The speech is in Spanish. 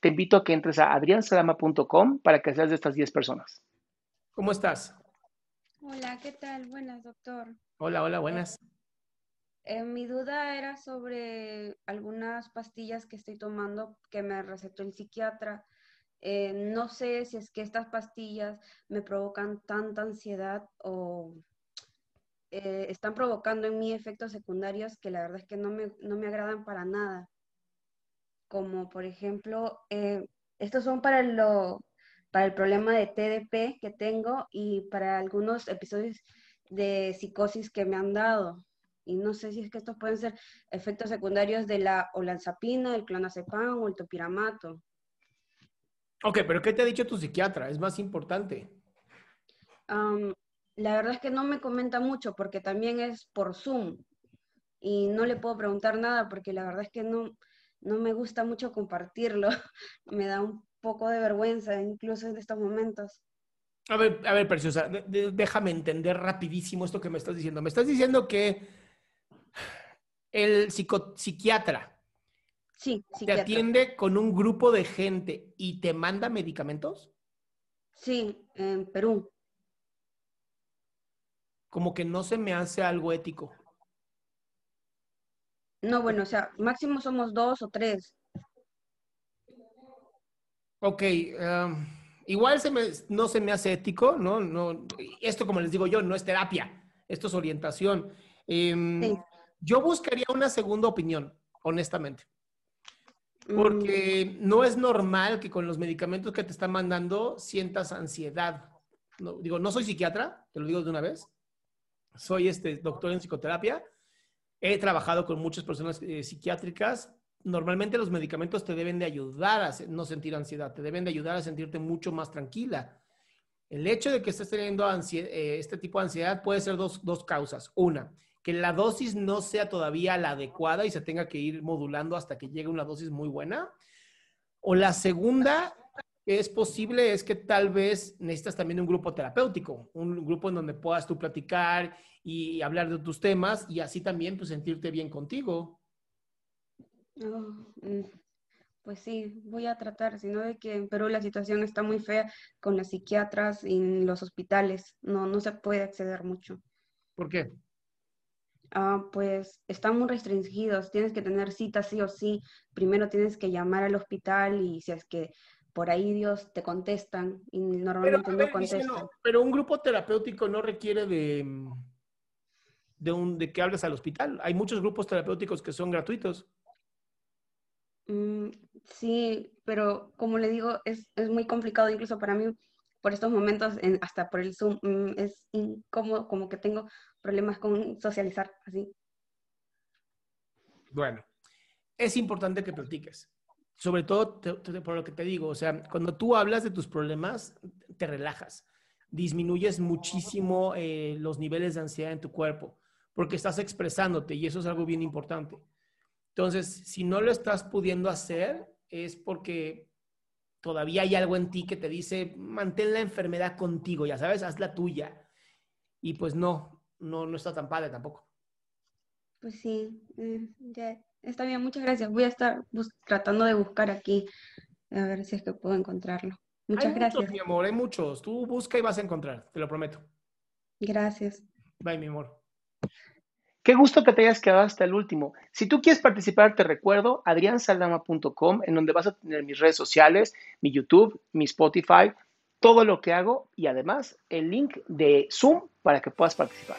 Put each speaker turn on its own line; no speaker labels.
te invito a que entres a adriansalama.com para que seas de estas 10 personas. ¿Cómo estás?
Hola, ¿qué tal? Buenas, doctor.
Hola, hola, buenas.
Eh, mi duda era sobre algunas pastillas que estoy tomando que me recetó el psiquiatra. Eh, no sé si es que estas pastillas me provocan tanta ansiedad o eh, están provocando en mí efectos secundarios que la verdad es que no me, no me agradan para nada. Como por ejemplo, eh, estos son para, lo, para el problema de TDP que tengo y para algunos episodios de psicosis que me han dado. Y no sé si es que estos pueden ser efectos secundarios de la olanzapina, el clonazepam o el topiramato.
Ok, pero ¿qué te ha dicho tu psiquiatra? Es más importante.
La verdad es que no me comenta mucho porque también es por Zoom y no le puedo preguntar nada porque la verdad es que no, no me gusta mucho compartirlo. me da un poco de vergüenza incluso en estos momentos.
A ver, a ver, Preciosa, déjame entender rapidísimo esto que me estás diciendo. Me estás diciendo que el psico- psiquiatra
Sí,
te
psiquiatra.
atiende con un grupo de gente y te manda medicamentos,
Sí, en Perú.
como que no se me hace algo ético.
No, bueno, o sea, máximo somos dos o tres.
Ok, um, igual se me- no se me hace ético, ¿no? no esto, como les digo yo, no es terapia, esto es orientación. Em,
Sí.
Yo buscaría una segunda opinión, honestamente.
Mm,
Porque no es normal que con los medicamentos que te están mandando sientas ansiedad. No, digo, no soy psiquiatra, te lo digo de una vez. Soy este doctor en psicoterapia. He trabajado con muchas personas eh, psiquiátricas. Normalmente los medicamentos te deben de ayudar a no sentir ansiedad, te deben de ayudar a sentirte mucho más tranquila. El hecho de que estés teniendo eh, este tipo de ansiedad puede ser dos, dos causas. Una, que la dosis no sea todavía la adecuada y se tenga que ir modulando hasta que llegue una dosis muy buena. O la segunda es posible es que tal vez necesitas también un grupo terapéutico, un grupo en donde puedas tú platicar y hablar de tus temas y así también pues sentirte bien contigo.
oh, mm, Pues sí, voy a tratar, sino de que en Perú la situación está muy fea con las psiquiatras y en los hospitales. No, no se puede acceder mucho.
¿Por qué?
Ah, pues están muy restringidos, tienes que tener cita sí o sí. Primero tienes que llamar al hospital y si es que por ahí Dios te contestan y normalmente no
ver,
contestan.
Pero un grupo terapéutico no requiere de, de, un, de que hables al hospital. Hay muchos grupos terapéuticos que son gratuitos.
Mm, sí, pero como le digo, es, es muy complicado incluso para mí por estos momentos, en- hasta por el Zoom, mm, es incómodo, como que tengo problemas con socializar así.
Bueno, es importante que platiques. Sobre todo por lo que te digo, o sea, cuando tú hablas de tus problemas, te relajas, disminuyes muchísimo eh, los niveles de ansiedad en tu cuerpo, porque estás expresándote y eso es algo bien importante. Entonces, si no lo estás pudiendo hacer, es porque todavía hay algo en ti que te dice, mantén la enfermedad contigo, ya sabes, haz la tuya. Y pues no, no, no está tan padre tampoco.
Pues sí, eh, ya está bien, muchas gracias. Voy a estar tratando de buscar aquí, a ver si es que puedo encontrarlo. Muchas
hay
gracias.
Muchos, mi amor, hay muchos. Tú busca y vas a encontrar, te lo prometo.
Gracias.
Bye, mi amor.
Qué gusto que te hayas quedado hasta el último. Si tú quieres participar, te recuerdo adriansaldama.com, en donde vas a tener mis redes sociales, mi YouTube, mi Spotify, todo lo que hago y además el link de Zoom para que puedas participar.